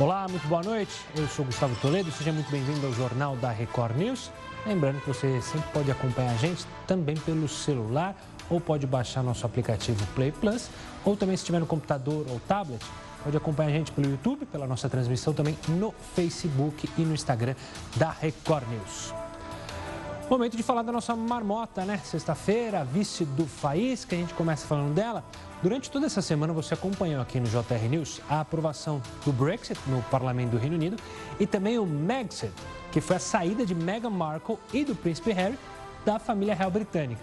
Olá, muito boa noite. Eu sou Gustavo Toledo, seja muito bem-vindo ao Jornal da Record News. Lembrando que você sempre pode acompanhar a gente também pelo celular ou pode baixar nosso aplicativo Play Plus, ou também se estiver no computador ou tablet, pode acompanhar a gente pelo YouTube, pela nossa transmissão também no Facebook e no Instagram da Record News. Momento de falar da nossa marmota, né? Sexta-feira, vice do Faísca, a gente começa falando dela. Durante toda essa semana você acompanhou aqui no JR News a aprovação do Brexit no Parlamento do Reino Unido e também o Megxit, que foi a saída de Meghan Markle e do príncipe Harry da família real britânica.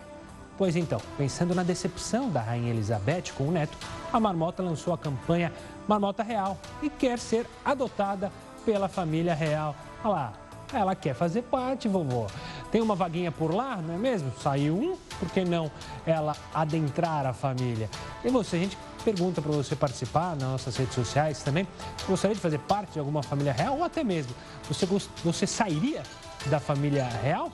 Pois então, pensando na decepção da rainha Elizabeth com o neto, a Marmota lançou a campanha Marmota Real e quer ser adotada pela família real. Olha lá, ela quer fazer parte, vovô. Tem uma vaguinha por lá, não é mesmo? Saiu um, por que não ela adentrar a família? E você, a gente pergunta para você participar nas nossas redes sociais também. Gostaria de fazer parte de alguma família real ou até mesmo você, você sairia da família real?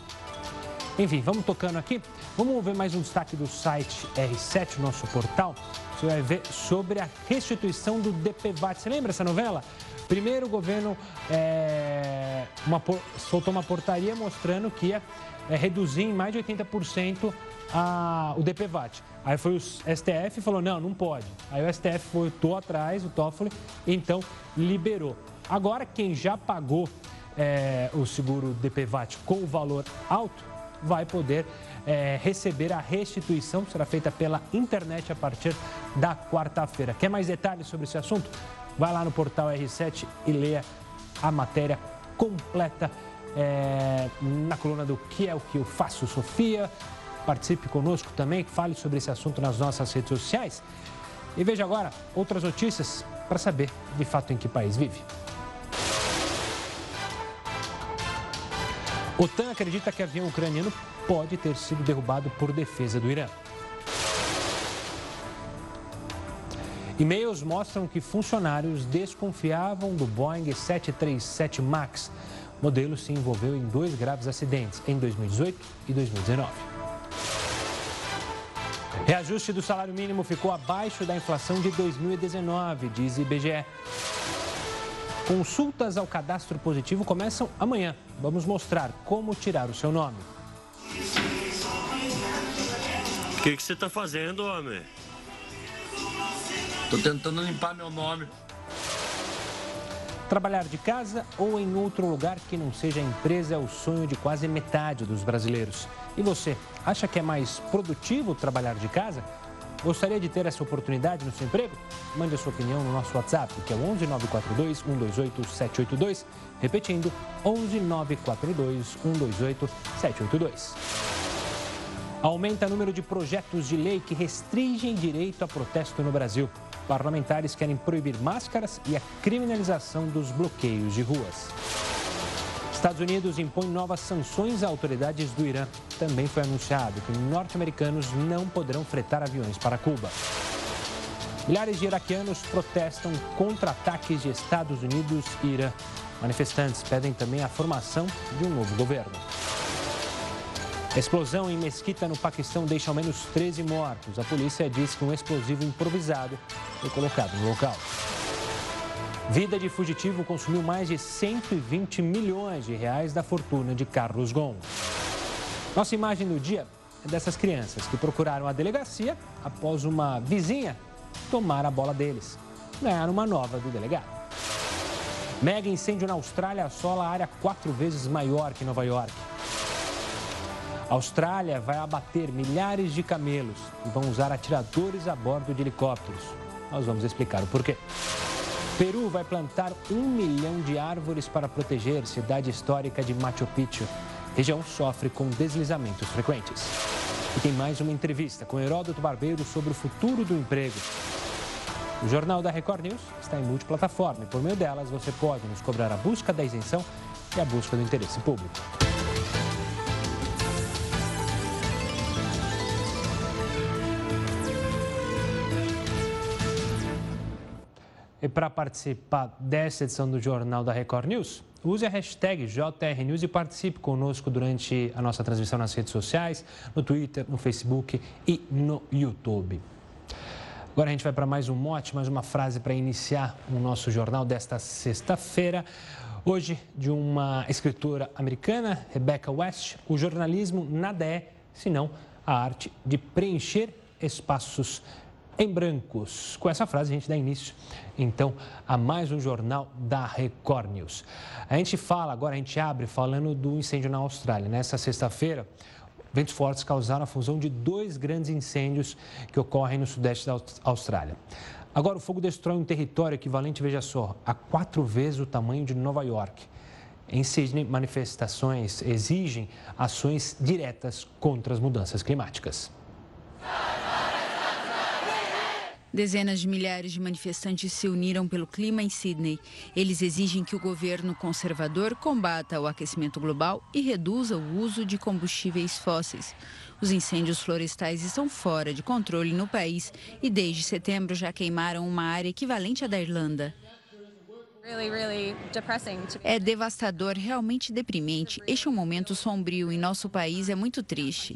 Enfim, vamos tocando aqui. Vamos ver mais um destaque do site R7, nosso portal. Você vai ver sobre a restituição do DPVAT. Você lembra essa novela? Primeiro, o governo é, uma, soltou uma portaria mostrando que ia é, reduzir em mais de 80% a, o DPVAT. Aí foi o STF e falou, não, não pode. Aí o STF voltou atrás, o Toffoli, então liberou. Agora, quem já pagou é, o seguro DPVAT com o valor alto, vai poder é, receber a restituição, será feita pela internet a partir da quarta-feira. Quer mais detalhes sobre esse assunto? Vai lá no portal R7 e leia a matéria completa é, na coluna do Que é o que eu faço, Sofia. Participe conosco também, fale sobre esse assunto nas nossas redes sociais. E veja agora outras notícias para saber de fato em que país vive. OTAN acredita que avião ucraniano pode ter sido derrubado por defesa do Irã. E-mails mostram que funcionários desconfiavam do Boeing 737 MAX. O modelo se envolveu em dois graves acidentes em 2018 e 2019. Reajuste do salário mínimo ficou abaixo da inflação de 2019, diz IBGE. Consultas ao cadastro positivo começam amanhã. Vamos mostrar como tirar o seu nome. O que, que você está fazendo, homem? Tô tentando limpar meu nome. Trabalhar de casa ou em outro lugar que não seja empresa é o sonho de quase metade dos brasileiros. E você, acha que é mais produtivo trabalhar de casa? Gostaria de ter essa oportunidade no seu emprego? Mande a sua opinião no nosso WhatsApp, que é o 11 942 128 782. Repetindo, 11 942 128 782. Aumenta o número de projetos de lei que restringem direito a protesto no Brasil. Parlamentares querem proibir máscaras e a criminalização dos bloqueios de ruas. Estados Unidos impõe novas sanções a autoridades do Irã. Também foi anunciado que norte-americanos não poderão fretar aviões para Cuba. Milhares de iraquianos protestam contra ataques de Estados Unidos e Irã. Manifestantes pedem também a formação de um novo governo. Explosão em Mesquita, no Paquistão, deixa ao menos 13 mortos. A polícia diz que um explosivo improvisado foi colocado no local. Vida de fugitivo consumiu mais de 120 milhões de reais da fortuna de Carlos Gon. Nossa imagem do dia é dessas crianças que procuraram a delegacia após uma vizinha tomar a bola deles. Ganharam uma nova do delegado. Mega incêndio na Austrália assola a área quatro vezes maior que Nova York. Austrália vai abater milhares de camelos e vão usar atiradores a bordo de helicópteros. Nós vamos explicar o porquê. Peru vai plantar um milhão de árvores para proteger cidade histórica de Machu Picchu. Região sofre com deslizamentos frequentes. E tem mais uma entrevista com Heródoto Barbeiro sobre o futuro do emprego. O Jornal da Record News está em multiplataforma e por meio delas você pode nos cobrar a busca da isenção e a busca do interesse público. E para participar dessa edição do Jornal da Record News, use a hashtag JRNews e participe conosco durante a nossa transmissão nas redes sociais, no Twitter, no Facebook e no YouTube. Agora a gente vai para mais um mote, mais uma frase para iniciar o nosso jornal desta sexta-feira. Hoje, de uma escritora americana, Rebecca West, o jornalismo nada é senão a arte de preencher espaços em brancos. Com essa frase, a gente dá início, então, a mais um jornal da Record News. A gente fala, agora a gente abre falando do incêndio na Austrália. Nessa sexta-feira, ventos fortes causaram a fusão de dois grandes incêndios que ocorrem no sudeste da Austrália. Agora, o fogo destrói um território equivalente, veja só, a quatro vezes o tamanho de Nova York. Em Sydney, manifestações exigem ações diretas contra as mudanças climáticas. Dezenas de milhares de manifestantes se uniram pelo clima em Sydney. Eles exigem que o governo conservador combata o aquecimento global e reduza o uso de combustíveis fósseis. Os incêndios florestais estão fora de controle no país e desde setembro já queimaram uma área equivalente à da Irlanda. É devastador, realmente deprimente. Este é um momento sombrio em nosso país, é muito triste.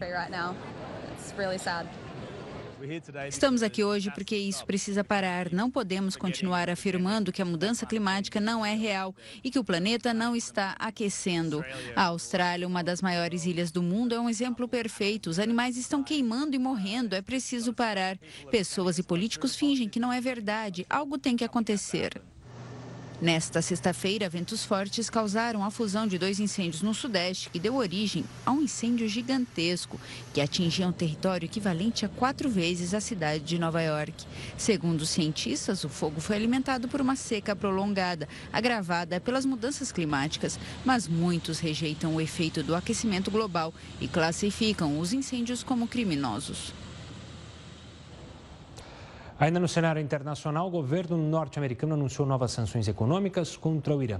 Estamos aqui hoje porque isso precisa parar. Não podemos continuar afirmando que a mudança climática não é real e que o planeta não está aquecendo. A Austrália, uma das maiores ilhas do mundo, é um exemplo perfeito. Os animais estão queimando e morrendo. É preciso parar. Pessoas e políticos fingem que não é verdade. Algo tem que acontecer. Nesta sexta-feira, ventos fortes causaram a fusão de dois incêndios no Sudeste, que deu origem a um incêndio gigantesco que atingia um território equivalente a quatro vezes a cidade de Nova York. Segundo os cientistas, o fogo foi alimentado por uma seca prolongada, agravada pelas mudanças climáticas, mas muitos rejeitam o efeito do aquecimento global e classificam os incêndios como criminosos. Ainda no cenário internacional, o governo norte-americano anunciou novas sanções econômicas contra o Irã.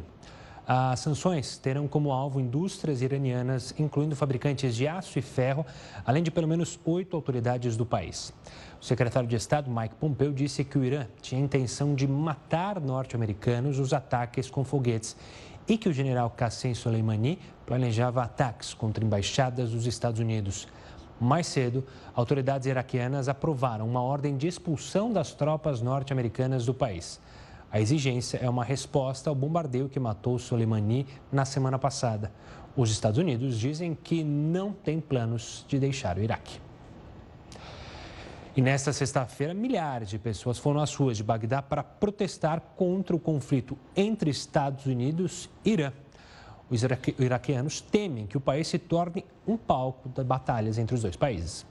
As sanções terão como alvo indústrias iranianas, incluindo fabricantes de aço e ferro, além de pelo menos oito autoridades do país. O secretário de Estado, Mike Pompeo, disse que o Irã tinha intenção de matar norte-americanos nos ataques com foguetes e que o general Qassem Soleimani planejava ataques contra embaixadas dos Estados Unidos. Mais cedo, autoridades iraquianas aprovaram uma ordem de expulsão das tropas norte-americanas do país. A exigência é uma resposta ao bombardeio que matou Soleimani na semana passada. Os Estados Unidos dizem que não têm planos de deixar o Iraque. E nesta sexta-feira, milhares de pessoas foram às ruas de Bagdá para protestar contra o conflito entre Estados Unidos e Irã. Os iraquianos temem que o país se torne um palco de batalhas entre os dois países.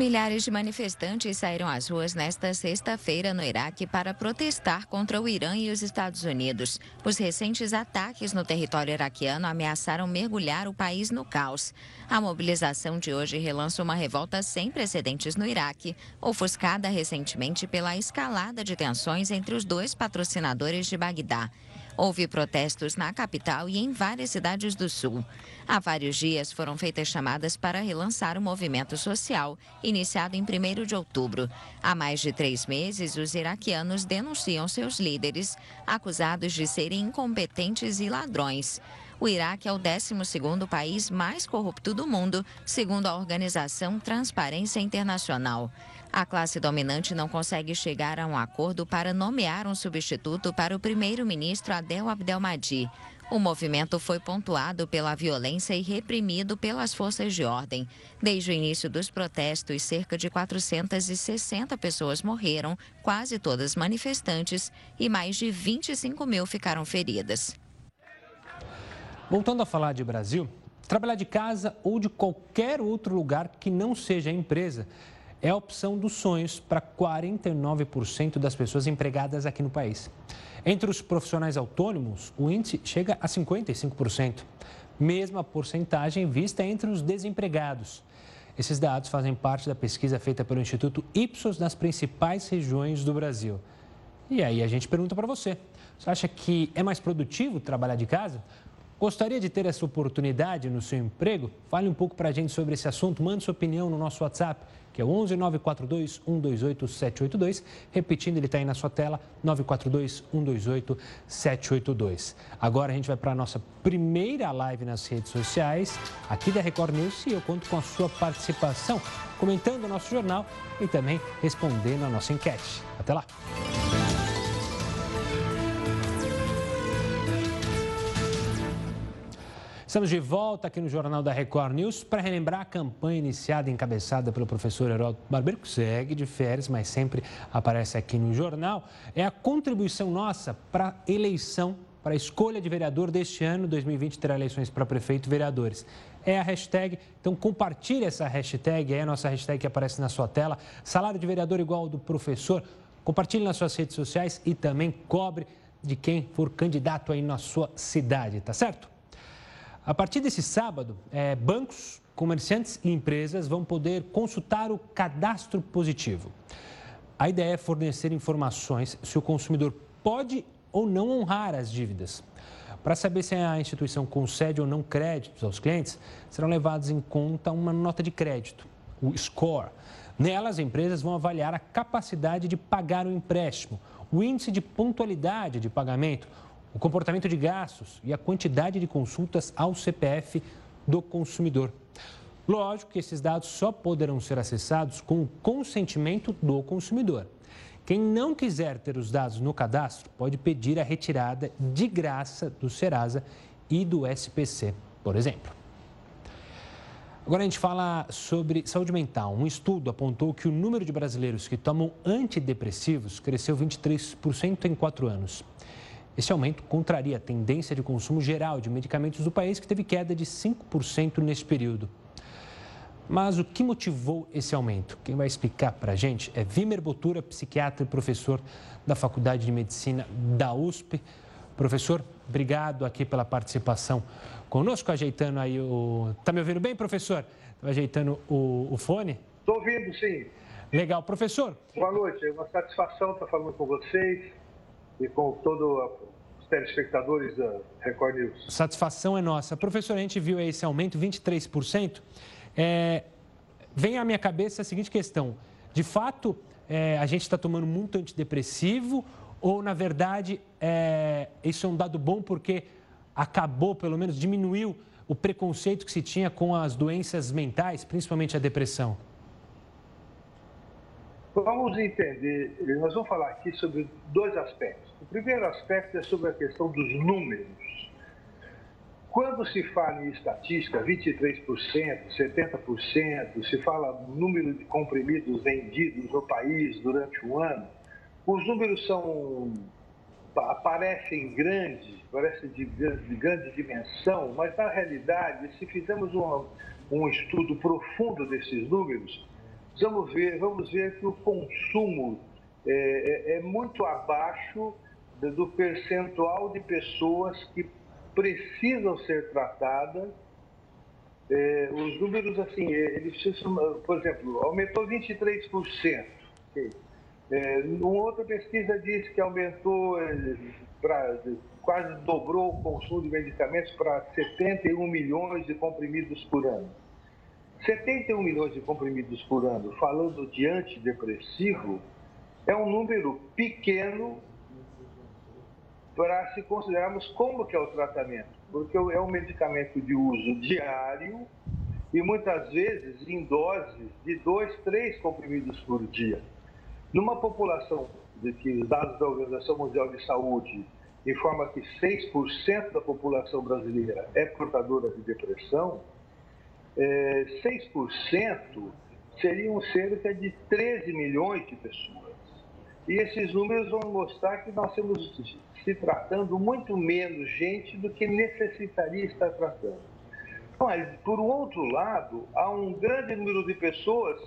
Milhares de manifestantes saíram às ruas nesta sexta-feira no Iraque para protestar contra o Irã e os Estados Unidos. Os recentes ataques no território iraquiano ameaçaram mergulhar o país no caos. A mobilização de hoje relança uma revolta sem precedentes no Iraque, ofuscada recentemente pela escalada de tensões entre os dois patrocinadores de Bagdá. Houve protestos na capital e em várias cidades do sul. Há vários dias foram feitas chamadas para relançar o movimento social, iniciado em 1 de outubro. Há mais de três meses, os iraquianos denunciam seus líderes, acusados de serem incompetentes e ladrões. O Iraque é o 12º país mais corrupto do mundo, segundo a organização Transparência Internacional. A classe dominante não consegue chegar a um acordo para nomear um substituto para o primeiro-ministro Adel Abdelmadi. O movimento foi pontuado pela violência e reprimido pelas forças de ordem. Desde o início dos protestos, cerca de 460 pessoas morreram, quase todas manifestantes, e mais de 25 mil ficaram feridas. Voltando a falar de Brasil, trabalhar de casa ou de qualquer outro lugar que não seja empresa é a opção dos sonhos para 49% das pessoas empregadas aqui no país. Entre os profissionais autônomos, o índice chega a 55%, mesma porcentagem vista entre os desempregados. Esses dados fazem parte da pesquisa feita pelo Instituto Ipsos nas principais regiões do Brasil. E aí a gente pergunta para você: você acha que é mais produtivo trabalhar de casa? Gostaria de ter essa oportunidade no seu emprego? Fale um pouco para a gente sobre esse assunto. Mande sua opinião no nosso WhatsApp, que é o 11 942 128 782. Repetindo, ele está aí na sua tela, 942 128 782. Agora a gente vai para a nossa primeira live nas redes sociais, aqui da Record News, e eu conto com a sua participação, comentando o nosso jornal e também respondendo a nossa enquete. Até lá! Estamos de volta aqui no Jornal da Record News para relembrar a campanha iniciada e encabeçada pelo professor Heródoto Barbeiro, que segue de férias, mas sempre aparece aqui no jornal. É a contribuição nossa para a eleição, para a escolha de vereador deste ano, 2020 terá eleições para prefeito e vereadores. É a hashtag, então compartilhe essa hashtag, é a nossa hashtag que aparece na sua tela, salário de vereador igual ao do professor. Compartilhe nas suas redes sociais e também cobre de quem for candidato aí na sua cidade, tá certo? A partir desse sábado, é, bancos, comerciantes e empresas vão poder consultar o cadastro positivo. A ideia é fornecer informações se o consumidor pode ou não honrar as dívidas. Para saber se a instituição concede ou não créditos aos clientes, serão levados em conta uma nota de crédito, o score. Nela, as empresas vão avaliar a capacidade de pagar o empréstimo, o índice de pontualidade de pagamento, o comportamento de gastos e a quantidade de consultas ao CPF do consumidor. Lógico que esses dados só poderão ser acessados com o consentimento do consumidor. Quem não quiser ter os dados no cadastro pode pedir a retirada de graça do Serasa e do SPC, por exemplo. Agora a gente fala sobre saúde mental. Um estudo apontou que o número de brasileiros que tomam antidepressivos cresceu 23% em quatro anos. Esse aumento contraria a tendência de consumo geral de medicamentos do país, que teve queda de 5% nesse período. Mas o que motivou esse aumento? Quem vai explicar para a gente é Vimer Botura, psiquiatra e professor da Faculdade de Medicina da USP. Professor, obrigado aqui pela participação conosco, ajeitando aí o... Está me ouvindo bem, professor? Ajeitando o, o fone? Estou ouvindo, sim. Legal. Professor? Boa noite, é uma satisfação estar falando com vocês e com todos os telespectadores da Record News. Satisfação é nossa. Professor, a gente viu esse aumento, 23%. É, vem à minha cabeça a seguinte questão: de fato, é, a gente está tomando muito antidepressivo ou, na verdade, é, isso é um dado bom porque acabou, pelo menos diminuiu o preconceito que se tinha com as doenças mentais, principalmente a depressão? Vamos entender, nós vamos falar aqui sobre dois aspectos. O primeiro aspecto é sobre a questão dos números. Quando se fala em estatística, 23%, 70%, se fala número de comprimidos vendidos no país durante o ano, os números são aparecem grandes, parecem de, de, grande dimensão, mas na realidade, se fizermos um, um estudo profundo desses números, vamos ver, vamos ver que o consumo é, é, é muito abaixo do percentual de pessoas que precisam ser tratadas. É, os números, assim, é, eles por exemplo, aumentou 23%. Okay? É, uma outra pesquisa diz que aumentou, é, pra, quase dobrou o consumo de medicamentos para 71 milhões de comprimidos por ano. 71 milhões de comprimidos por ano, falando de antidepressivo, é um número pequeno para se considerarmos como que é o tratamento, porque é um medicamento de uso diário e muitas vezes em doses de dois, três comprimidos por dia. Numa população de que os dados da Organização Mundial de Saúde informam que 6% da população brasileira é portadora de depressão, é, 6% seriam cerca de 13 milhões de pessoas. E esses números vão mostrar que nós estamos se tratando muito menos gente do que necessitaria estar tratando. Mas, por outro lado, há um grande número de pessoas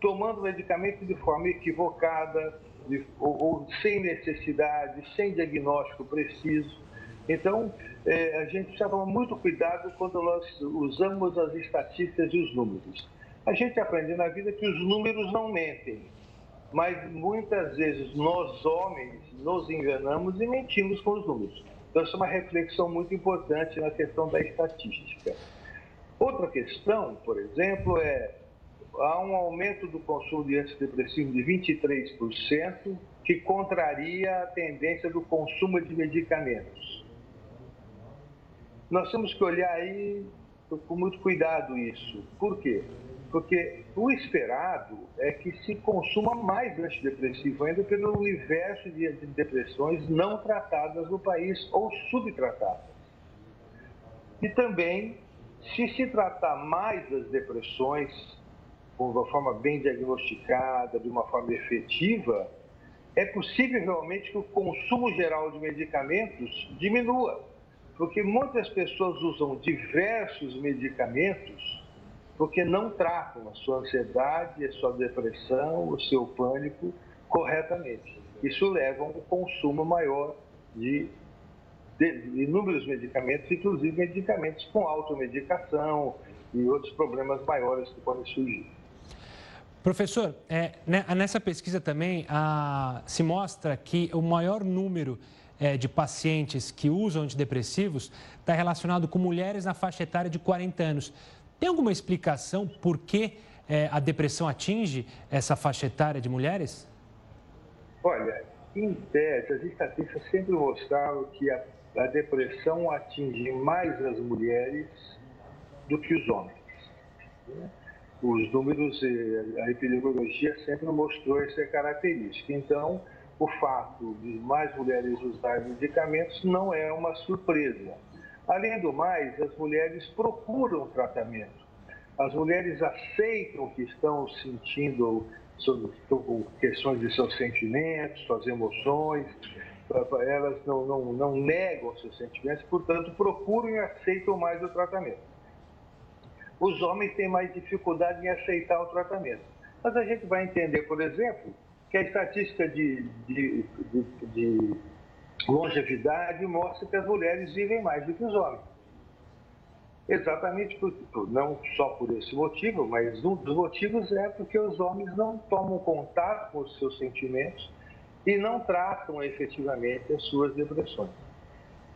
tomando medicamento de forma equivocada, de, ou, ou, sem necessidade, sem diagnóstico preciso. Então, é, a gente precisa tomar muito cuidado quando nós usamos as estatísticas e os números. A gente aprende na vida que os números não mentem, mas muitas vezes nós, homens, nos enganamos e mentimos com os números. Então, essa é uma reflexão muito importante na questão da estatística. Outra questão, por exemplo, é há um aumento do consumo de antidepressivo de 23%, que contraria a tendência do consumo de medicamentos. Nós temos que olhar aí com muito cuidado isso. Por quê? Porque o esperado é que se consuma mais antidepressivo ainda pelo universo de depressões não tratadas no país ou subtratadas. E também, se se tratar mais das depressões, de uma forma bem diagnosticada, de uma forma efetiva, é possível realmente que o consumo geral de medicamentos diminua, porque muitas pessoas usam diversos medicamentos porque não tratam a sua ansiedade, a sua depressão, o seu pânico corretamente. Isso leva a um consumo maior de, de inúmeros medicamentos, inclusive medicamentos com automedicação e outros problemas maiores que podem surgir. Professor, é, né, nessa pesquisa também a, se mostra que o maior número é, de pacientes que usam antidepressivos está relacionado com mulheres na faixa etária de 40 anos. Tem alguma explicação por que é, a depressão atinge essa faixa etária de mulheres? Olha, em tese, as estatísticas sempre mostraram que a, a depressão atinge mais as mulheres do que os homens. Né? os números, a epidemiologia sempre mostrou essa característica. Então, o fato de mais mulheres usarem medicamentos não é uma surpresa. Além do mais, as mulheres procuram tratamento. As mulheres aceitam que estão sentindo questões de seus sentimentos, suas emoções, elas não, não, não negam seus sentimentos, portanto, procuram e aceitam mais o tratamento os homens têm mais dificuldade em aceitar o tratamento. Mas a gente vai entender, por exemplo, que a estatística de, de, de, de longevidade mostra que as mulheres vivem mais do que os homens. Exatamente por, por, não só por esse motivo, mas um dos motivos é porque os homens não tomam contato com os seus sentimentos e não tratam efetivamente as suas depressões.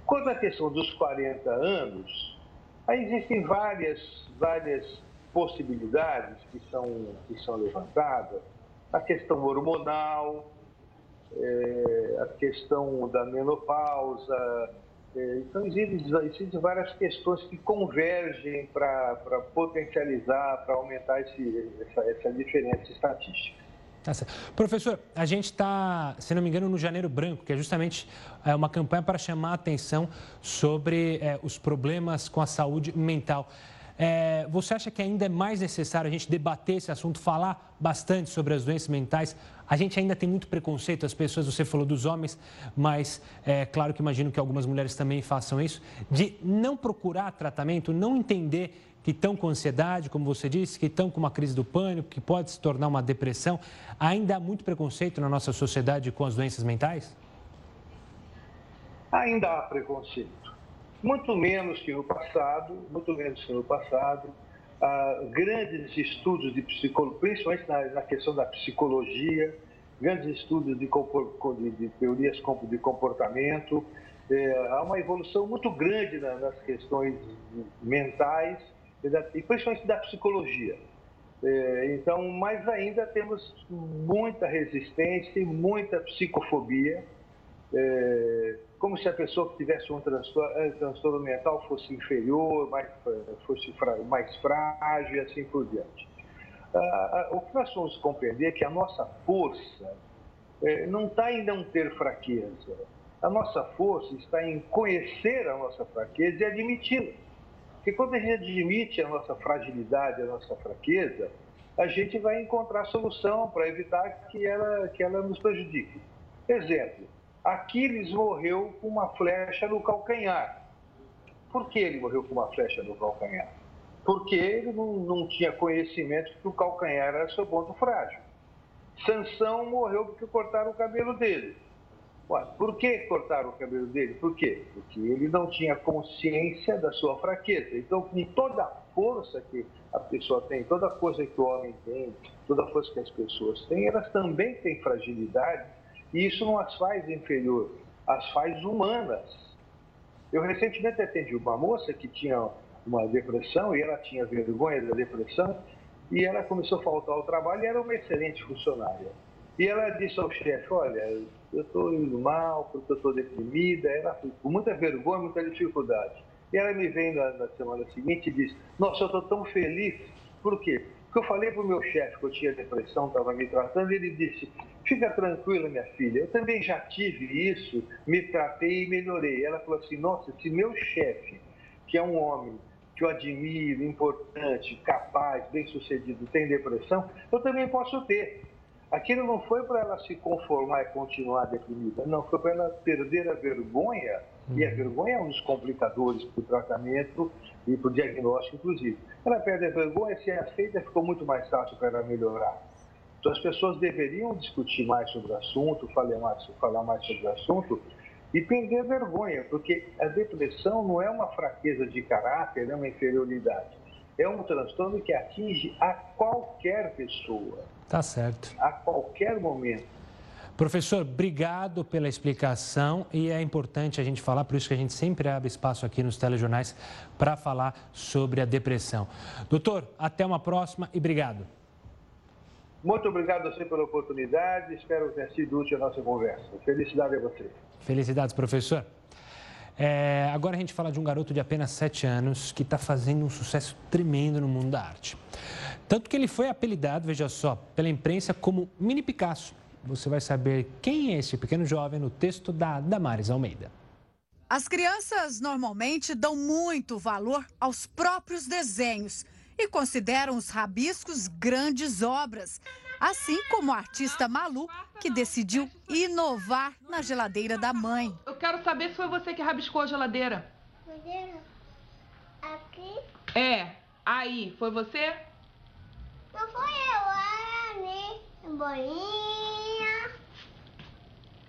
Quanto à questão dos 40 anos, aí existem várias várias possibilidades que são, que são levantadas, a questão hormonal, é, a questão da menopausa. É, então, existem, existem, várias questões que convergem para potencializar, para aumentar esse, essa, essa diferença estatística. Tá Professor, a gente está, se não me engano, no Janeiro Branco, que é justamente é, uma campanha para chamar a atenção sobre é, os problemas com a saúde mental. É, você acha que ainda é mais necessário a gente debater esse assunto, falar bastante sobre as doenças mentais? A gente ainda tem muito preconceito, as pessoas, você falou dos homens, mas é claro que imagino que algumas mulheres também façam isso, de não procurar tratamento, não entender que estão com ansiedade, como você disse, que estão com uma crise do pânico, que pode se tornar uma depressão. Ainda há muito preconceito na nossa sociedade com as doenças mentais? Ainda há preconceito muito menos que no passado, muito menos que no passado. Ah, grandes estudos de psicologia, principalmente na, na, questão da psicologia, grandes estudos de, de, de teorias de comportamento. É, há uma evolução muito grande na, nas questões mentais e, da, e principalmente da psicologia. É, então, mas ainda temos muita resistência e muita psicofobia. É, como se a pessoa que tivesse um transtorno, um eh, transtorno mental fosse inferior, mais, fosse mais frágil e assim por diante. Ah, ah, o que nós vamos compreender é que a nossa força eh, não está em não ter fraqueza. A nossa força está em conhecer a nossa fraqueza e admiti-la. Porque quando a gente admite a nossa fragilidade, a nossa fraqueza, a gente vai encontrar solução para evitar que ela, que ela nos prejudique. Exemplo, Aquiles morreu com uma flecha no calcanhar. Por que ele morreu com uma flecha no calcanhar? Porque ele não, não tinha conhecimento que o calcanhar era seu ponto frágil. Sansão morreu porque cortaram o cabelo dele. Ué, por que cortaram o cabelo dele? Por quê? Porque ele não tinha consciência da sua fraqueza. Então, com toda a força que a pessoa tem, toda a força que o homem tem, toda a força que as pessoas têm, elas também têm fragilidade e isso não as faz inferior, as faz humanas. Eu recentemente atendi uma moça que tinha uma depressão e ela tinha vergonha da depressão e ela começou a faltar ao trabalho e era uma excelente funcionária. E ela disse ao chefe, olha, eu estou indo mal porque eu estou deprimida, ela com muita vergonha, muita dificuldade. E ela me vem na, na semana seguinte e disse, nossa, eu estou tão feliz, por quê? Porque eu falei para o meu chefe que eu tinha depressão, estava me tratando, ele disse, fica tranquila, minha filha, eu também já tive isso, me tratei e melhorei. Ela falou assim, nossa, se meu chefe, que é um homem que eu admiro, importante, capaz, bem-sucedido, tem depressão, eu também posso ter. Aquilo não foi para ela se conformar e continuar deprimida, não, foi para ela perder a vergonha, e a uhum. vergonha é um dos complicadores para o tratamento e para o diagnóstico, inclusive. Ela perde a vergonha, se é aceita, ficou muito mais fácil para ela melhorar. Então as pessoas deveriam discutir mais sobre o assunto, falar mais, falar mais sobre o assunto, e perder a vergonha, porque a depressão não é uma fraqueza de caráter, é uma inferioridade. É um transtorno que atinge a qualquer pessoa. Tá certo. A qualquer momento. Professor, obrigado pela explicação e é importante a gente falar, por isso que a gente sempre abre espaço aqui nos telejornais para falar sobre a depressão. Doutor, até uma próxima e obrigado. Muito obrigado a você pela oportunidade, espero ter sido útil a nossa conversa. Felicidade a você. Felicidades, professor. É, agora a gente fala de um garoto de apenas 7 anos que está fazendo um sucesso tremendo no mundo da arte. Tanto que ele foi apelidado, veja só, pela imprensa como Mini Picasso. Você vai saber quem é esse pequeno jovem no texto da Damares Almeida. As crianças normalmente dão muito valor aos próprios desenhos e consideram os rabiscos grandes obras. Assim como o artista Malu, que decidiu inovar na geladeira da mãe. Eu quero saber se foi você que rabiscou a geladeira. Aqui? É, aí, foi você? Não foi eu, era ali. Bolinha.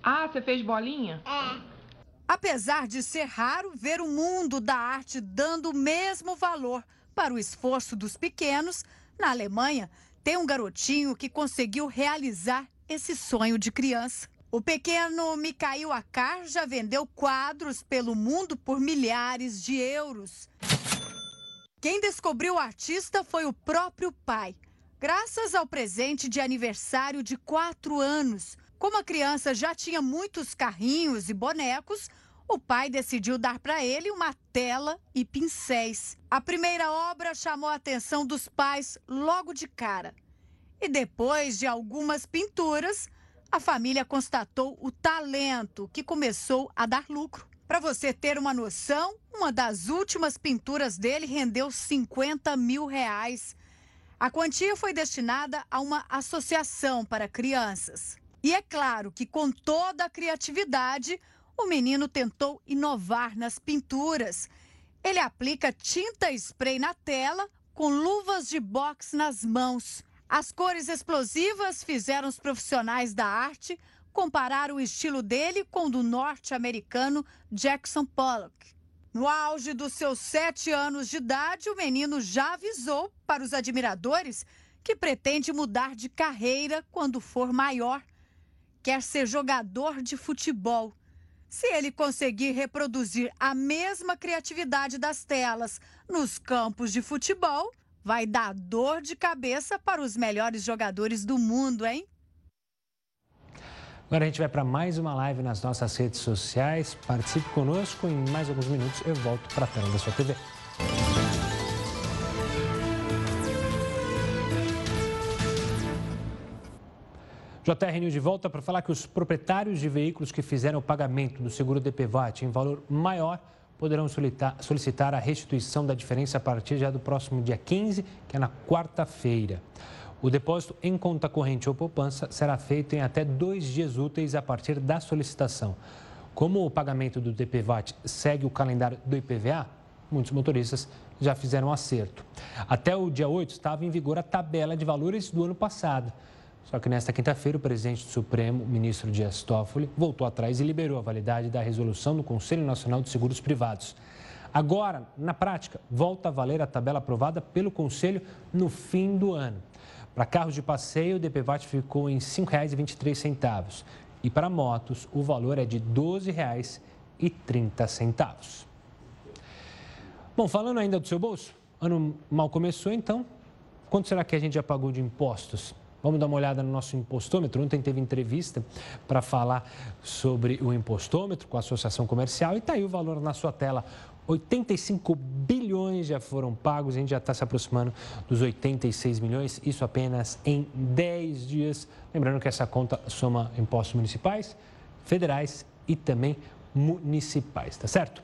Ah, você fez bolinha? É. Apesar de ser raro ver o mundo da arte dando o mesmo valor para o esforço dos pequenos, na Alemanha tem um garotinho que conseguiu realizar esse sonho de criança. O pequeno Mikhail Akar já vendeu quadros pelo mundo por milhares de euros. Quem descobriu o artista foi o próprio pai. Graças ao presente de aniversário de quatro anos, como a criança já tinha muitos carrinhos e bonecos, o pai decidiu dar para ele uma tela e pincéis. A primeira obra chamou a atenção dos pais logo de cara. E depois de algumas pinturas, a família constatou o talento que começou a dar lucro. Para você ter uma noção, uma das últimas pinturas dele rendeu 50 mil reais. A quantia foi destinada a uma associação para crianças. E é claro que, com toda a criatividade, o menino tentou inovar nas pinturas. Ele aplica tinta spray na tela com luvas de boxe nas mãos. As cores explosivas fizeram os profissionais da arte comparar o estilo dele com o do norte-americano Jackson Pollock. No auge dos seus sete anos de idade, o menino já avisou para os admiradores que pretende mudar de carreira quando for maior. Quer ser jogador de futebol. Se ele conseguir reproduzir a mesma criatividade das telas nos campos de futebol, vai dar dor de cabeça para os melhores jogadores do mundo, hein? Agora a gente vai para mais uma live nas nossas redes sociais. Participe conosco. Em mais alguns minutos eu volto para a tela da sua TV. JR News de volta para falar que os proprietários de veículos que fizeram o pagamento do seguro DPVAT em valor maior poderão solicitar a restituição da diferença a partir já do próximo dia 15, que é na quarta-feira. O depósito em conta corrente ou poupança será feito em até dois dias úteis a partir da solicitação. Como o pagamento do DPVAT segue o calendário do IPVA, muitos motoristas já fizeram acerto. Até o dia 8 estava em vigor a tabela de valores do ano passado. Só que nesta quinta-feira, o presidente do Supremo, ministro Dias Toffoli, voltou atrás e liberou a validade da resolução do Conselho Nacional de Seguros Privados. Agora, na prática, volta a valer a tabela aprovada pelo Conselho no fim do ano. Para carros de passeio, o DPVAT ficou em R$ 5,23. E para motos, o valor é de R$ 12,30. Bom, falando ainda do seu bolso, ano mal começou, então, quanto será que a gente já pagou de impostos? Vamos dar uma olhada no nosso impostômetro. Ontem teve entrevista para falar sobre o impostômetro com a Associação Comercial e está aí o valor na sua tela. 85 bilhões já foram pagos, a gente já está se aproximando dos 86 milhões, isso apenas em 10 dias. Lembrando que essa conta soma impostos municipais, federais e também municipais, tá certo?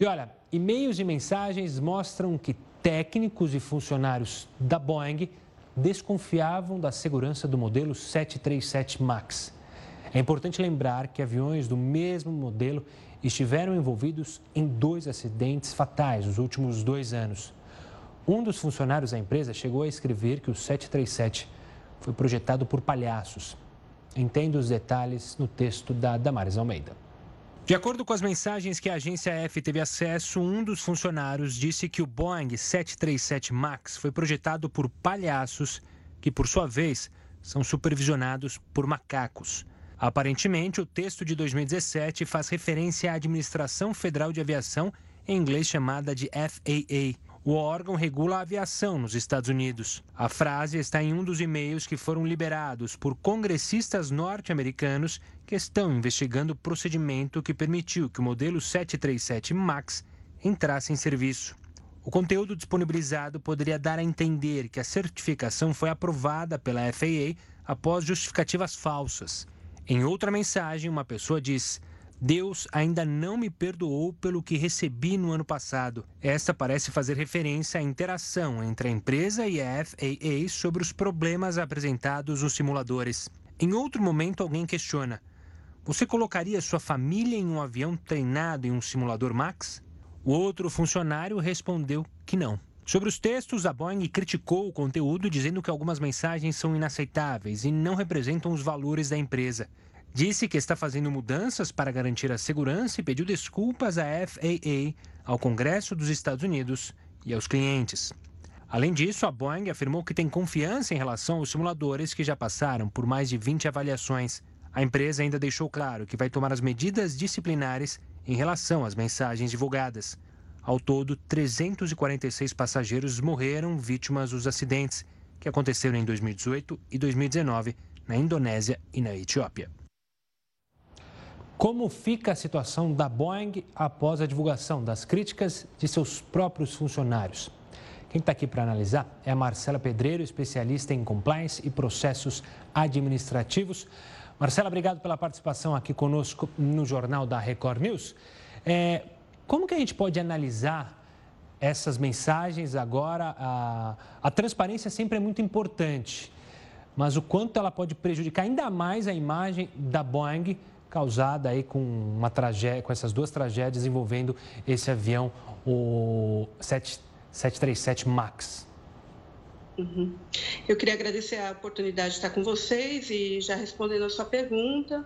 E olha, e-mails e mensagens mostram que técnicos e funcionários da Boeing desconfiavam da segurança do modelo 737 MAX. É importante lembrar que aviões do mesmo modelo estiveram envolvidos em dois acidentes fatais nos últimos dois anos. Um dos funcionários da empresa chegou a escrever que o 737 foi projetado por palhaços. Entenda os detalhes no texto da Damares Almeida. De acordo com as mensagens que a agência F teve acesso, um dos funcionários disse que o Boeing 737 MAX foi projetado por palhaços, que por sua vez são supervisionados por macacos. Aparentemente, o texto de 2017 faz referência à Administração Federal de Aviação, em inglês chamada de FAA. O órgão regula a aviação nos Estados Unidos. A frase está em um dos e-mails que foram liberados por congressistas norte-americanos que estão investigando o procedimento que permitiu que o modelo 737 MAX entrasse em serviço. O conteúdo disponibilizado poderia dar a entender que a certificação foi aprovada pela FAA após justificativas falsas. Em outra mensagem, uma pessoa diz: Deus ainda não me perdoou pelo que recebi no ano passado. Esta parece fazer referência à interação entre a empresa e a FAA sobre os problemas apresentados nos simuladores. Em outro momento, alguém questiona: Você colocaria sua família em um avião treinado em um simulador MAX? O outro funcionário respondeu que não. Sobre os textos, a Boeing criticou o conteúdo, dizendo que algumas mensagens são inaceitáveis e não representam os valores da empresa. Disse que está fazendo mudanças para garantir a segurança e pediu desculpas à FAA, ao Congresso dos Estados Unidos e aos clientes. Além disso, a Boeing afirmou que tem confiança em relação aos simuladores que já passaram por mais de 20 avaliações. A empresa ainda deixou claro que vai tomar as medidas disciplinares em relação às mensagens divulgadas. Ao todo, 346 passageiros morreram vítimas dos acidentes, que aconteceram em 2018 e 2019 na Indonésia e na Etiópia. Como fica a situação da Boeing após a divulgação das críticas de seus próprios funcionários? Quem está aqui para analisar é a Marcela Pedreiro, especialista em compliance e processos administrativos. Marcela, obrigado pela participação aqui conosco no Jornal da Record News. É, como que a gente pode analisar essas mensagens agora? A, a transparência sempre é muito importante, mas o quanto ela pode prejudicar ainda mais a imagem da Boeing causada aí com uma com essas duas tragédias envolvendo esse avião, o 737 MAX. Uhum. Eu queria agradecer a oportunidade de estar com vocês e já respondendo a sua pergunta.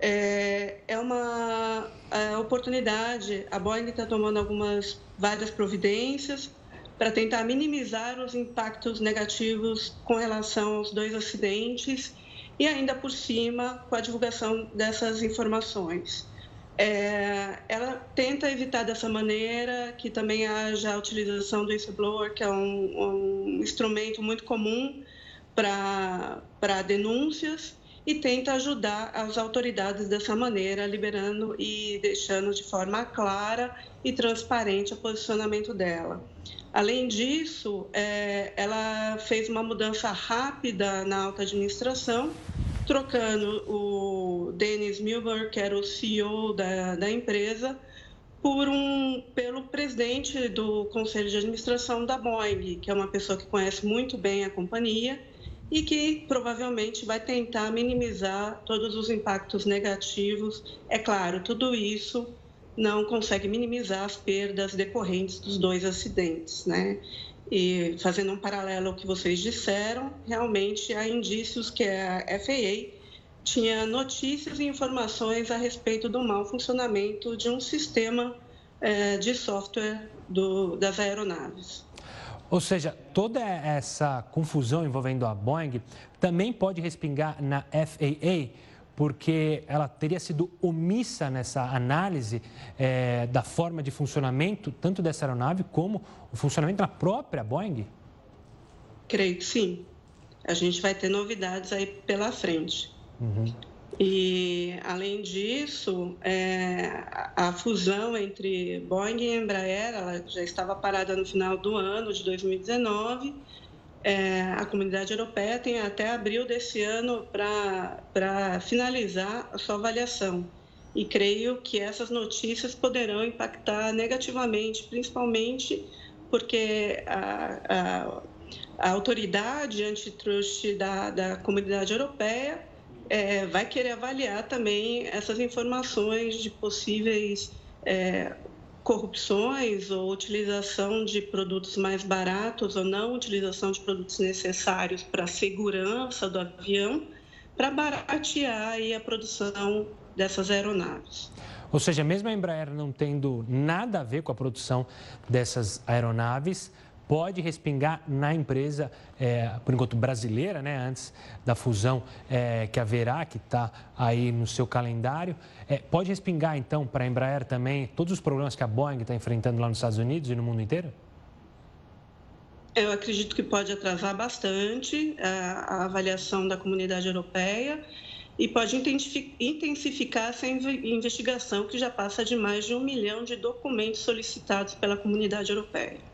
É, é uma é oportunidade, a Boeing está tomando algumas várias providências para tentar minimizar os impactos negativos com relação aos dois acidentes e ainda por cima com a divulgação dessas informações. É, ela tenta evitar dessa maneira que também haja a utilização do whistleblower, que é um, um instrumento muito comum para denúncias, e tenta ajudar as autoridades dessa maneira, liberando e deixando de forma clara e transparente o posicionamento dela. Além disso, é, ela fez uma mudança rápida na alta administração, trocando o Dennis Milburn, que era o CEO da, da empresa, por um, pelo presidente do conselho de administração da Boeing, que é uma pessoa que conhece muito bem a companhia e que provavelmente vai tentar minimizar todos os impactos negativos. É claro, tudo isso não consegue minimizar as perdas decorrentes dos dois acidentes, né? E fazendo um paralelo ao que vocês disseram, realmente há indícios que a FAA tinha notícias e informações a respeito do mau funcionamento de um sistema é, de software do, das aeronaves. Ou seja, toda essa confusão envolvendo a Boeing também pode respingar na FAA, porque ela teria sido omissa nessa análise é, da forma de funcionamento tanto dessa aeronave como o funcionamento da própria Boeing? Creio que sim. A gente vai ter novidades aí pela frente. Uhum. E, além disso, é, a fusão entre Boeing e Embraer ela já estava parada no final do ano de 2019. É, a comunidade europeia tem até abril desse ano para finalizar a sua avaliação. E creio que essas notícias poderão impactar negativamente, principalmente porque a, a, a autoridade antitruste da, da comunidade europeia é, vai querer avaliar também essas informações de possíveis é, corrupções ou utilização de produtos mais baratos ou não utilização de produtos necessários para a segurança do avião, para baratear aí a produção dessas aeronaves. Ou seja, mesmo a Embraer não tendo nada a ver com a produção dessas aeronaves, pode respingar na empresa, é, por enquanto brasileira, né, antes da fusão é, que haverá, que está aí no seu calendário. É, pode respingar, então, para a Embraer também todos os problemas que a Boeing está enfrentando lá nos Estados Unidos e no mundo inteiro? Eu acredito que pode atrasar bastante a, a avaliação da comunidade europeia e pode intensificar essa investigação que já passa de mais de um milhão de documentos solicitados pela comunidade europeia.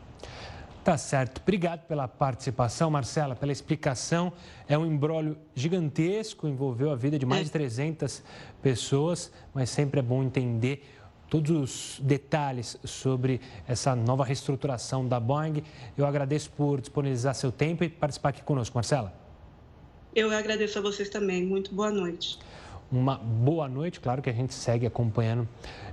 Tá certo. Obrigado pela participação, Marcela, pela explicação. É um embrólio gigantesco, envolveu a vida de mais de 300 pessoas, mas sempre é bom entender todos os detalhes sobre essa nova reestruturação da Boeing. Eu agradeço por disponibilizar seu tempo e participar aqui conosco, Marcela. Eu agradeço a vocês também. Muito boa noite uma boa noite. Claro que a gente segue acompanhando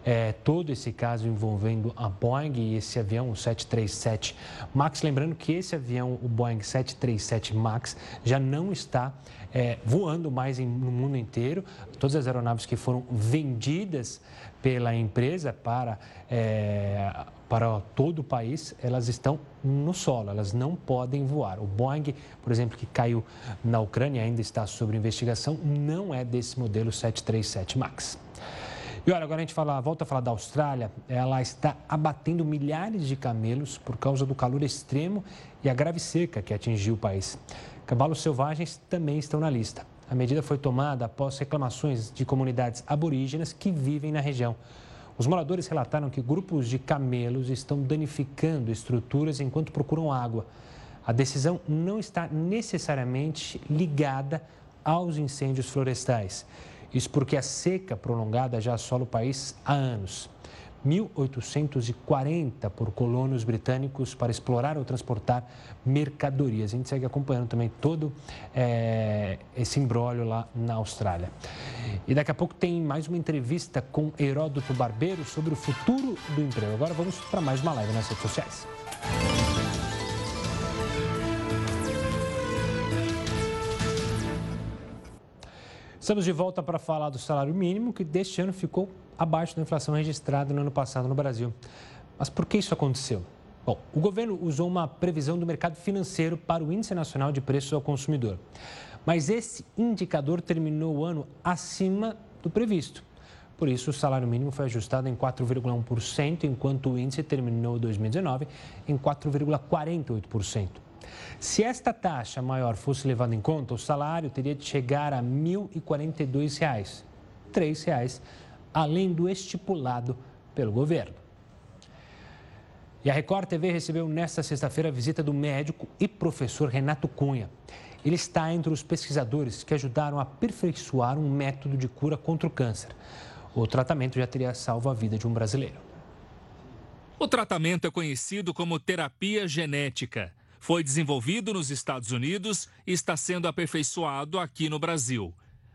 é, todo esse caso envolvendo a Boeing e esse avião, o 737 MAX. Lembrando que esse avião, o Boeing 737 MAX, já não está é, voando mais em, no mundo inteiro. Todas as aeronaves que foram vendidas pela empresa para é, para todo o país, elas estão no solo, elas não podem voar. O Boeing, por exemplo, que caiu na Ucrânia, ainda está sob investigação, não é desse modelo 737 MAX. E olha, agora a gente fala, volta a falar da Austrália. Ela está abatendo milhares de camelos por causa do calor extremo e a grave seca que atingiu o país. Cavalos selvagens também estão na lista. A medida foi tomada após reclamações de comunidades aborígenas que vivem na região. Os moradores relataram que grupos de camelos estão danificando estruturas enquanto procuram água. A decisão não está necessariamente ligada aos incêndios florestais. Isso porque a seca prolongada já assola o país há anos. 1.840 por colonos britânicos para explorar ou transportar mercadorias. A gente segue acompanhando também todo é, esse embrólio lá na Austrália. E daqui a pouco tem mais uma entrevista com Heródoto Barbeiro sobre o futuro do emprego. Agora vamos para mais uma live nas redes sociais. Estamos de volta para falar do salário mínimo, que deste ano ficou abaixo da inflação registrada no ano passado no Brasil. Mas por que isso aconteceu? Bom, o governo usou uma previsão do mercado financeiro para o Índice Nacional de Preços ao Consumidor. Mas esse indicador terminou o ano acima do previsto. Por isso, o salário mínimo foi ajustado em 4,1%, enquanto o índice terminou 2019 em 4,48%. Se esta taxa maior fosse levada em conta, o salário teria de chegar a R$ 1.042, R$ 3,00 além do estipulado pelo governo. E a Record TV recebeu nesta sexta-feira a visita do médico e professor Renato Cunha. Ele está entre os pesquisadores que ajudaram a aperfeiçoar um método de cura contra o câncer. O tratamento já teria salvo a vida de um brasileiro. O tratamento é conhecido como terapia genética. Foi desenvolvido nos Estados Unidos e está sendo aperfeiçoado aqui no Brasil.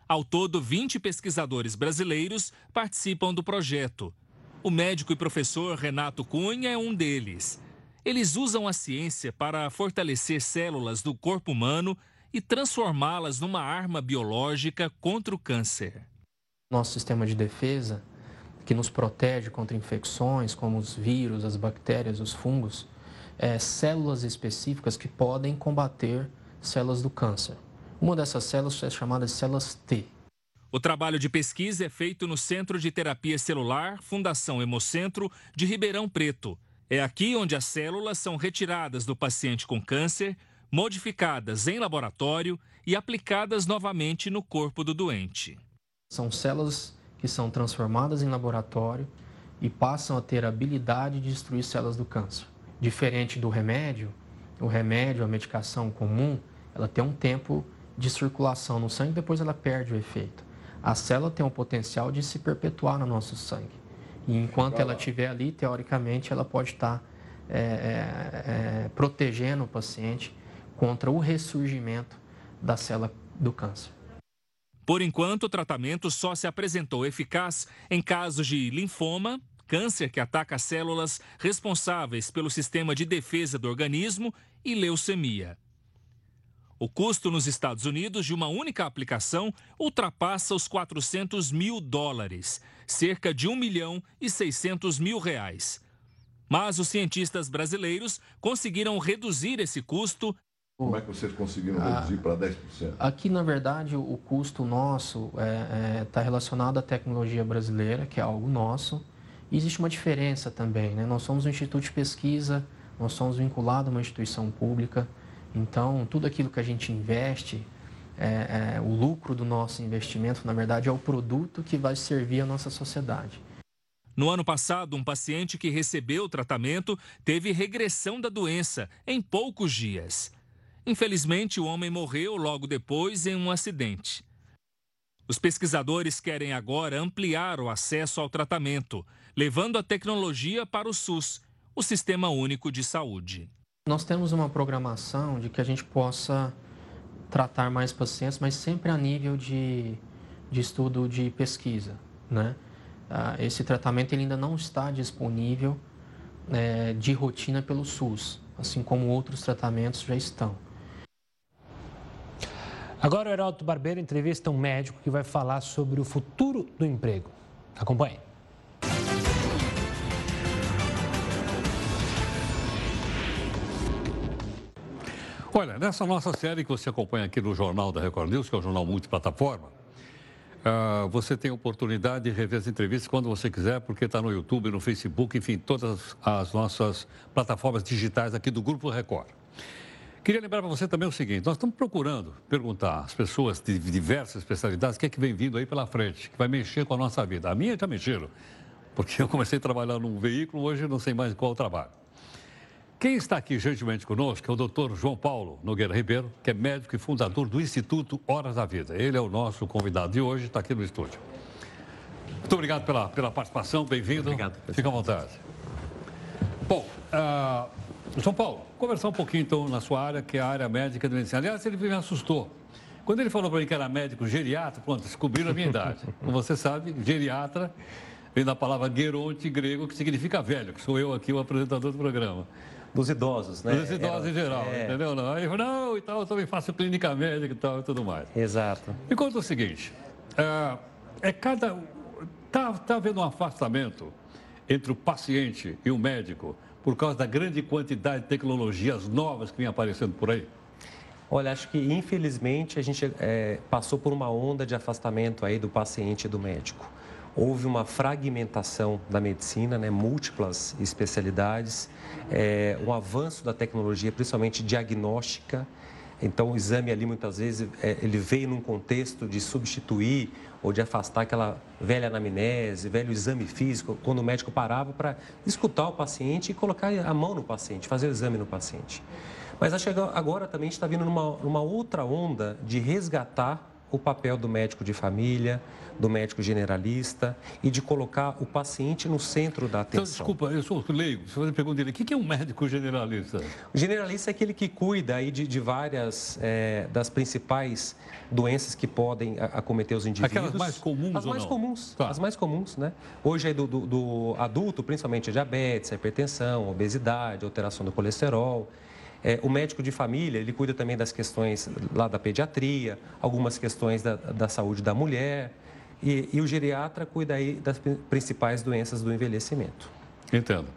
Ao todo, 20 pesquisadores brasileiros participam do projeto. O médico e professor Renato Cunha é um deles. Eles usam a ciência para fortalecer células do corpo humano e transformá-las numa arma biológica contra o câncer. Nosso sistema de defesa, que nos protege contra infecções como os vírus, as bactérias, os fungos, é células específicas que podem combater células do câncer. Uma dessas células é chamada de células T. O trabalho de pesquisa é feito no Centro de Terapia Celular Fundação Hemocentro de Ribeirão Preto. É aqui onde as células são retiradas do paciente com câncer, modificadas em laboratório e aplicadas novamente no corpo do doente. São células que são transformadas em laboratório e passam a ter a habilidade de destruir células do câncer. Diferente do remédio, o remédio, a medicação comum, ela tem um tempo de circulação no sangue, depois ela perde o efeito. A célula tem o potencial de se perpetuar no nosso sangue. E enquanto ela estiver ali, teoricamente, ela pode estar é, é, é, protegendo o paciente contra o ressurgimento da célula do câncer. Por enquanto, o tratamento só se apresentou eficaz em casos de linfoma, câncer que ataca as células responsáveis pelo sistema de defesa do organismo e leucemia. O custo nos Estados Unidos de uma única aplicação ultrapassa os 400 mil dólares, cerca de 1 milhão e 600 mil reais. Mas os cientistas brasileiros conseguiram reduzir esse custo. Como é que vocês conseguiram reduzir para 10%? Aqui, na verdade, o custo nosso está é, é, tá relacionado à tecnologia brasileira, que é algo nosso. E existe uma diferença também. Né? Nós somos um instituto de pesquisa, nós somos vinculados a uma instituição pública. Então, tudo aquilo que a gente investe, é, é, o lucro do nosso investimento, na verdade, é o produto que vai servir a nossa sociedade. No ano passado, um paciente que recebeu o tratamento teve regressão da doença em poucos dias. Infelizmente, o homem morreu logo depois em um acidente. Os pesquisadores querem agora ampliar o acesso ao tratamento, levando a tecnologia para o SUS, o Sistema Único de Saúde. Nós temos uma programação de que a gente possa tratar mais pacientes, mas sempre a nível de, de estudo de pesquisa, né? Ah, esse tratamento ele ainda não está disponível é, de rotina pelo SUS, assim como outros tratamentos já estão. Agora o Heraldo Barbeiro entrevista um médico que vai falar sobre o futuro do emprego. Acompanhe. Olha, nessa nossa série que você acompanha aqui no Jornal da Record News, que é um jornal multiplataforma, uh, você tem a oportunidade de rever as entrevistas quando você quiser, porque está no YouTube, no Facebook, enfim, todas as nossas plataformas digitais aqui do Grupo Record. Queria lembrar para você também o seguinte: nós estamos procurando perguntar às pessoas de diversas especialidades o que é que vem vindo aí pela frente, que vai mexer com a nossa vida. A minha já mexeram, porque eu comecei a trabalhar num veículo, hoje não sei mais qual trabalho. Quem está aqui gentilmente conosco é o doutor João Paulo Nogueira Ribeiro, que é médico e fundador do Instituto Horas da Vida. Ele é o nosso convidado de hoje, está aqui no estúdio. Muito obrigado pela, pela participação, bem-vindo. Obrigado. Fica à vontade. Bom, uh, João Paulo, conversar um pouquinho então na sua área, que é a área médica do medicina. Aliás, ele me assustou. Quando ele falou para mim que era médico geriatra, pronto, descobriram a minha idade. Como você sabe, geriatra vem da palavra geronte grego, que significa velho, que sou eu aqui o apresentador do programa dos idosos, né? Dos idosos Era, em geral, é... entendeu? Não, aí, não, e tal, eu também faço clínica médica e tal e tudo mais. Exato. Me conta o seguinte, é, é cada... Está tá havendo um afastamento entre o paciente e o médico por causa da grande quantidade de tecnologias novas que vem aparecendo por aí? Olha, acho que infelizmente a gente é, passou por uma onda de afastamento aí do paciente e do médico. Houve uma fragmentação da medicina, né, múltiplas especialidades é, um avanço da tecnologia, principalmente diagnóstica. Então, o exame ali, muitas vezes, é, ele veio num contexto de substituir ou de afastar aquela velha anamnese, velho exame físico, quando o médico parava para escutar o paciente e colocar a mão no paciente, fazer o exame no paciente. Mas acho que agora também está vindo numa, numa outra onda de resgatar o papel do médico de família, do médico generalista e de colocar o paciente no centro da então, atenção. Então, desculpa, eu sou leigo. Você pergunta ele, o que é um médico generalista? O generalista é aquele que cuida aí de, de várias é, das principais doenças que podem acometer os indivíduos. Aquelas mais comuns As mais não? comuns. Tá. As mais comuns, né? Hoje é do, do, do adulto, principalmente a diabetes, a hipertensão, a obesidade, alteração do colesterol. É, o médico de família, ele cuida também das questões lá da pediatria, algumas questões da, da saúde da mulher. E, e, o geriatra cuida aí das principais doenças do envelhecimento. Entendo.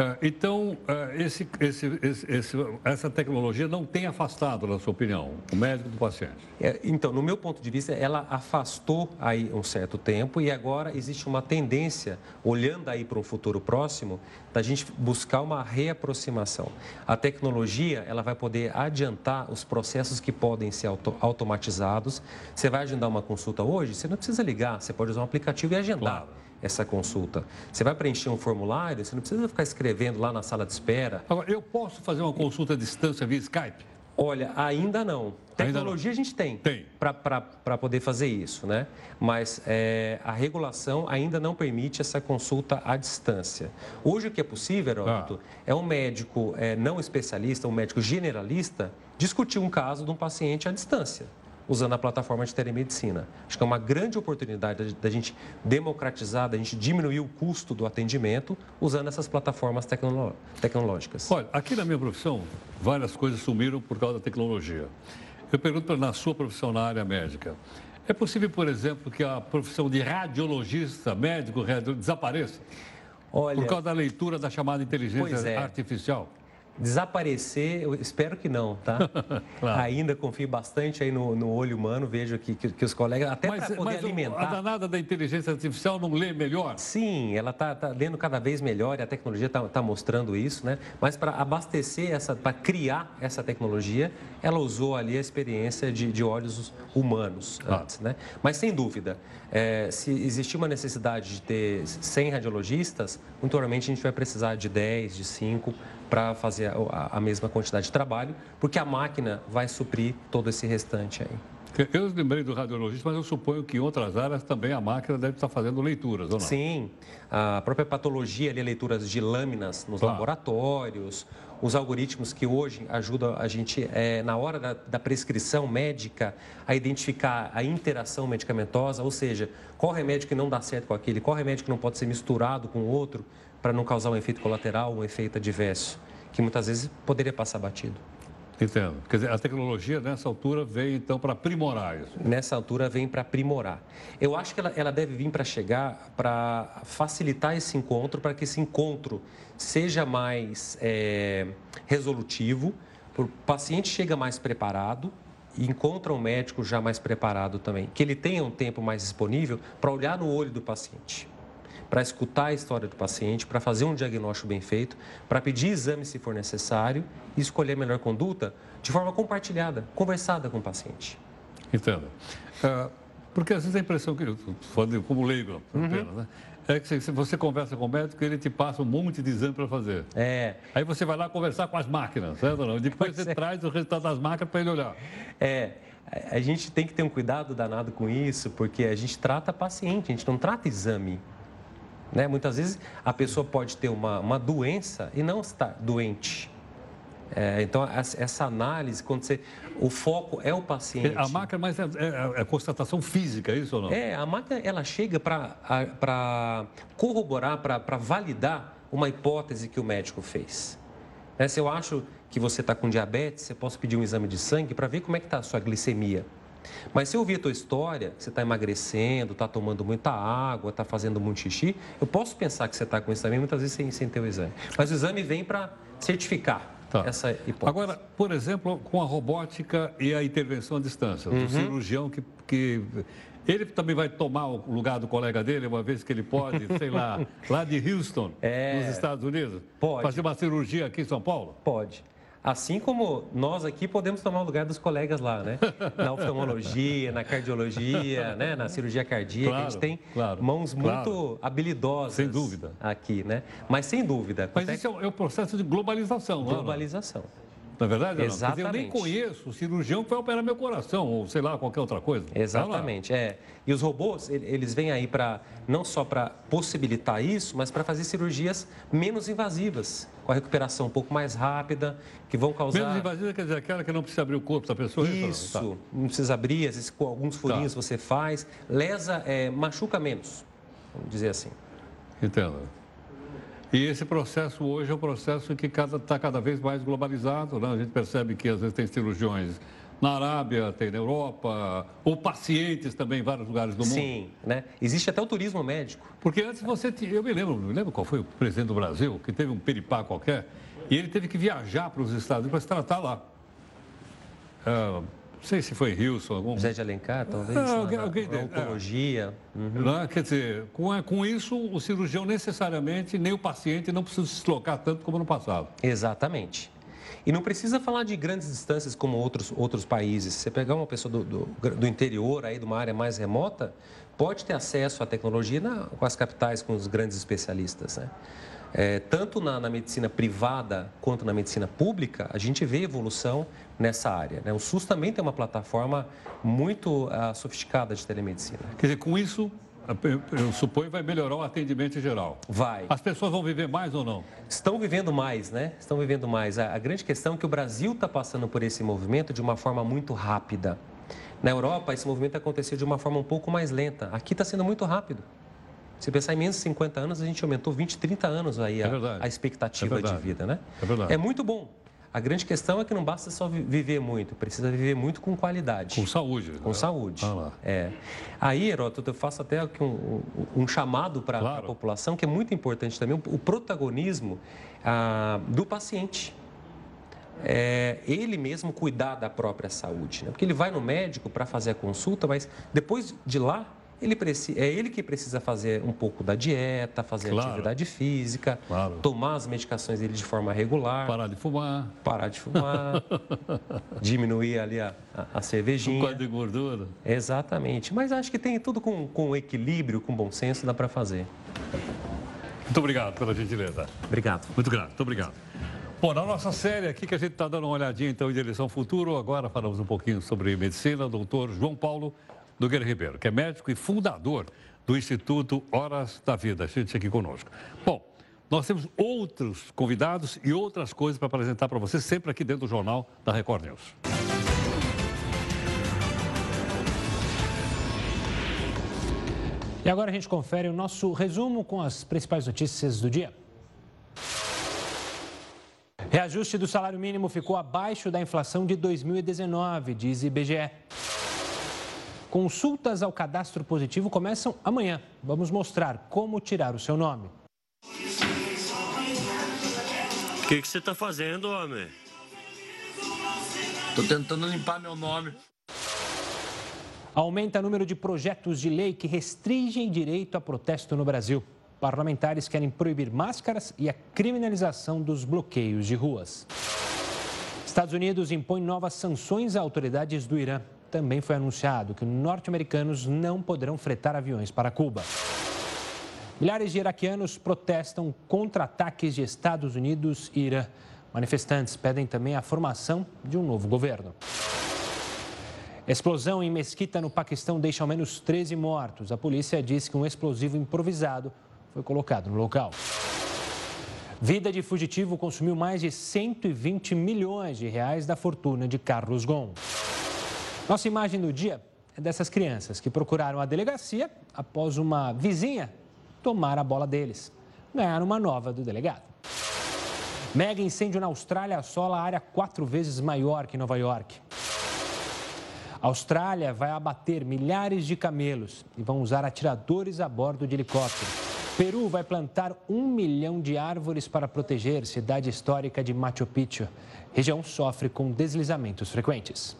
É, então, é, esse, esse, esse, essa tecnologia não tem afastado, na sua opinião, o médico do paciente? É, então, no meu ponto de vista, ela afastou aí um certo tempo e agora existe uma tendência, olhando aí para um futuro próximo, da gente buscar uma reaproximação. A tecnologia, ela vai poder adiantar os processos que podem ser auto automatizados. Você vai agendar uma consulta hoje, você não precisa ligar, você pode usar um aplicativo e agendar. Claro essa consulta. Você vai preencher um formulário, você não precisa ficar escrevendo lá na sala de espera. Agora, eu posso fazer uma consulta à distância via Skype? Olha, ainda não. Tecnologia ainda não. a gente tem, tem. para poder fazer isso, né? Mas é, a regulação ainda não permite essa consulta à distância. Hoje o que é possível, Heródoto, ah. é um médico é, não especialista, um médico generalista, discutir um caso de um paciente à distância usando a plataforma de telemedicina. Acho que é uma grande oportunidade da gente democratizar, da gente diminuir o custo do atendimento usando essas plataformas tecnolo tecnológicas. Olha, aqui na minha profissão, várias coisas sumiram por causa da tecnologia. Eu pergunto na sua profissão na área médica, é possível, por exemplo, que a profissão de radiologista, médico, desapareça? Olha, por causa da leitura da chamada inteligência é. artificial? Desaparecer, eu espero que não, tá? claro. Ainda confio bastante aí no, no olho humano, vejo que, que, que os colegas, até para poder mas alimentar... a danada da inteligência artificial não lê melhor? Sim, ela está tá lendo cada vez melhor e a tecnologia está tá mostrando isso, né? Mas para abastecer essa, para criar essa tecnologia, ela usou ali a experiência de, de olhos humanos claro. antes, né? Mas sem dúvida, é, se existir uma necessidade de ter 100 radiologistas, muito provavelmente a gente vai precisar de 10, de 5 para fazer a, a, mesma quantidade de trabalho, porque a máquina vai suprir todo esse restante aí. Eu lembrei do radiologista, mas eu suponho que em outras áreas também a máquina deve estar fazendo leituras, ou não? Sim, a própria patologia, ali, leituras de lâminas nos claro. laboratórios, os algoritmos que hoje ajudam a gente, é, na hora da, da, prescrição médica, a identificar a interação medicamentosa, ou seja, qual remédio que não dá certo com aquele, qual remédio que não pode ser misturado com outro para não causar um efeito colateral, um efeito adverso, que muitas vezes poderia passar batido. Entendo. Quer dizer, a tecnologia nessa altura vem então para aprimorar isso. Nessa altura vem para aprimorar. Eu acho que ela, ela deve vir para chegar, para facilitar esse encontro, para que esse encontro seja mais é, resolutivo, o paciente chega mais preparado encontra um médico já mais preparado também, que ele tenha um tempo mais disponível para olhar no olho do paciente para escutar a história do paciente, para fazer um diagnóstico bem feito, para pedir exame se for necessário e escolher a melhor conduta de forma compartilhada, conversada com o paciente. Entendo. Uh, porque às vezes a impressão que, falando como leigo, uhum. apenas, né? É que se você conversa com o médico, ele te passa um monte de exame para fazer. É. Aí você vai lá conversar com as máquinas, certo? Não? Depois pois você é. traz o resultado das máquinas para ele olhar. É. A gente tem que ter um cuidado danado com isso, porque a gente trata paciente, a gente não trata exame. Né? Muitas vezes a pessoa pode ter uma, uma doença e não estar doente. É, então, essa análise, quando você. O foco é o paciente. A máquina, mas é, é, é constatação física, é isso ou não? É, a máquina ela chega para corroborar, para validar uma hipótese que o médico fez. É, se eu acho que você está com diabetes, você posso pedir um exame de sangue para ver como é que está a sua glicemia. Mas se eu ouvir a tua história, você está emagrecendo, está tomando muita água, está fazendo muito xixi, eu posso pensar que você está com isso também, muitas vezes sem, sem ter o exame. Mas o exame vem para certificar Tá. essa hipótese. Agora, por exemplo, com a robótica e a intervenção à distância, uhum. do cirurgião que, que. Ele também vai tomar o lugar do colega dele, uma vez que ele pode, sei lá, lá de Houston, é... nos Estados Unidos? Pode. Fazer uma cirurgia aqui em São Paulo? Pode. Assim como nós aqui podemos tomar o lugar dos colegas lá, né? Na oftalmologia, na cardiologia, né? na cirurgia cardíaca, claro, a gente tem claro, mãos claro. muito habilidosas. Sem dúvida. Aqui, né? Mas sem dúvida. Mas isso é o processo de globalização, não é? Globalização. Não é verdade? Exatamente. Não? Dizer, eu nem conheço o cirurgião que vai operar meu coração, ou sei lá, qualquer outra coisa. Exatamente, é. E os robôs, eles vêm aí para não só para possibilitar isso, mas para fazer cirurgias menos invasivas, com a recuperação um pouco mais rápida, que vão causar... Menos invasiva quer dizer aquela que não precisa abrir o corpo da pessoa? É isso, tá. não precisa abrir, às vezes com alguns furinhos tá. você faz, lesa, é, machuca menos, vamos dizer assim. Entendo. E esse processo hoje é um processo que está cada, vez mais globalizado. Né? A gente percebe que às vezes tem cirurgiões na Arábia, tem na Europa, ou pacientes também em vários lugares do mundo. Sim, né? Existe até o turismo médico. Porque antes você tinha, eu me lembro, me lembro qual foi o presidente do Brasil, que teve um peripá qualquer, e ele teve que viajar para os Estados Unidos para se tratar lá. Uh, não sei se foi Wilson, algum. José de Alencar, talvez. Ah, alguém, na, alguém, na oncologia. É. Uhum. Quer dizer, com, com isso, o cirurgião necessariamente, nem o paciente, não precisa se deslocar tanto como no passado. Exatamente. E não precisa falar de grandes distâncias como outros, outros países. Se você pegar uma pessoa do, do, do interior, aí, de uma área mais remota, pode ter acesso à tecnologia na, com as capitais, com os grandes especialistas. Né? É, tanto na, na, medicina privada quanto na medicina pública, a gente vê evolução nessa área. Né? O SUS também tem uma plataforma muito uh, sofisticada de telemedicina. Quer dizer, com isso, eu suponho vai melhorar o atendimento em geral. Vai. As pessoas vão viver mais ou não? Estão vivendo mais, né? Estão vivendo mais. A, a grande questão é que o Brasil está passando por esse movimento de uma forma muito rápida. Na Europa, esse movimento aconteceu de uma forma um pouco mais lenta. Aqui está sendo muito rápido. Se pensar em menos de 50 anos, a gente aumentou 20, 30 anos aí a, é a expectativa é de vida, né? É verdade. É muito bom. A grande questão é que não basta só viver muito, precisa viver muito com qualidade. Com saúde. Com né? saúde. Ah, é. Aí, Heródoto, eu faço até um, um chamado para claro. a população, que é muito importante também, o protagonismo ah, do paciente. É, ele mesmo cuidar da própria saúde. Né? Porque ele vai no médico para fazer a consulta, mas depois de lá, ele é ele que precisa fazer um pouco da dieta, fazer claro. atividade física, claro. tomar as medicações dele de forma regular. Parar de fumar. Parar de fumar. diminuir ali a, a, a cervejinha. Um quadro de gordura. Exatamente. Mas acho que tem tudo com, com equilíbrio, com bom senso, dá para fazer. Muito obrigado pela gentileza. Obrigado. Muito grato, muito obrigado. Bom, na nossa série aqui que a gente está dando uma olhadinha então em direção ao futuro, agora falamos um pouquinho sobre medicina, doutor João Paulo Nogueira Ribeiro, que é médico e fundador do Instituto Horas da Vida. Gente aqui conosco. Bom, nós temos outros convidados e outras coisas para apresentar para você, sempre aqui dentro do Jornal da Record News. E agora a gente confere o nosso resumo com as principais notícias do dia. Reajuste do salário mínimo ficou abaixo da inflação de 2019, diz IBGE. Consultas ao cadastro positivo começam amanhã. Vamos mostrar como tirar o seu nome. O que, que você está fazendo, homem? Estou tentando limpar meu nome. Aumenta o número de projetos de lei que restringem direito a protesto no Brasil. Parlamentares querem proibir máscaras e a criminalização dos bloqueios de ruas. Estados Unidos impõe novas sanções a autoridades do Irã também foi anunciado que norte-americanos não poderão fretar aviões para Cuba. Milhares de iraquianos protestam contra ataques de Estados Unidos e Irã. Manifestantes pedem também a formação de um novo governo. Explosão em Mesquita, no Paquistão, deixa ao menos 13 mortos. A polícia diz que um explosivo improvisado foi colocado no local. Vida de fugitivo consumiu mais de 120 milhões de reais da fortuna de Carlos Gon. Nossa imagem do dia é dessas crianças que procuraram a delegacia após uma vizinha tomar a bola deles. Ganharam uma nova do delegado. Mega incêndio na Austrália assola a área quatro vezes maior que Nova York. A Austrália vai abater milhares de camelos e vão usar atiradores a bordo de helicóptero. Peru vai plantar um milhão de árvores para proteger cidade histórica de Machu Picchu. região sofre com deslizamentos frequentes.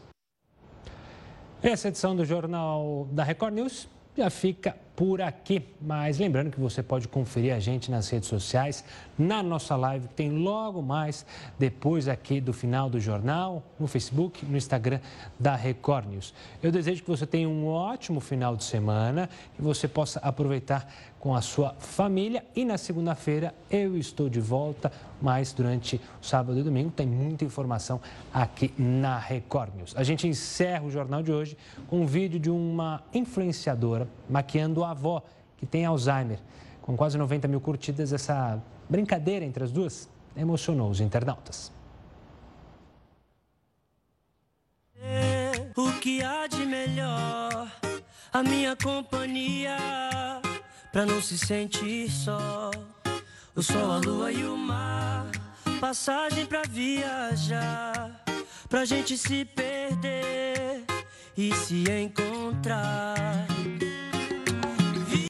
Essa edição do Jornal da Record News já fica por aqui. Mas lembrando que você pode conferir a gente nas redes sociais, na nossa live, que tem logo mais depois aqui do final do jornal, no Facebook, no Instagram da Record News. Eu desejo que você tenha um ótimo final de semana, que você possa aproveitar com a sua família. E na segunda-feira eu estou de volta, mas durante sábado e domingo tem muita informação aqui na Record News. A gente encerra o jornal de hoje com um vídeo de uma influenciadora maquiando a avó que tem Alzheimer. Com quase 90 mil curtidas, essa brincadeira entre as duas emocionou os internautas. O que há de melhor, a minha companhia pra não se sentir só. O sol, a lua e o mar, passagem pra viajar, pra gente se perder e se encontrar.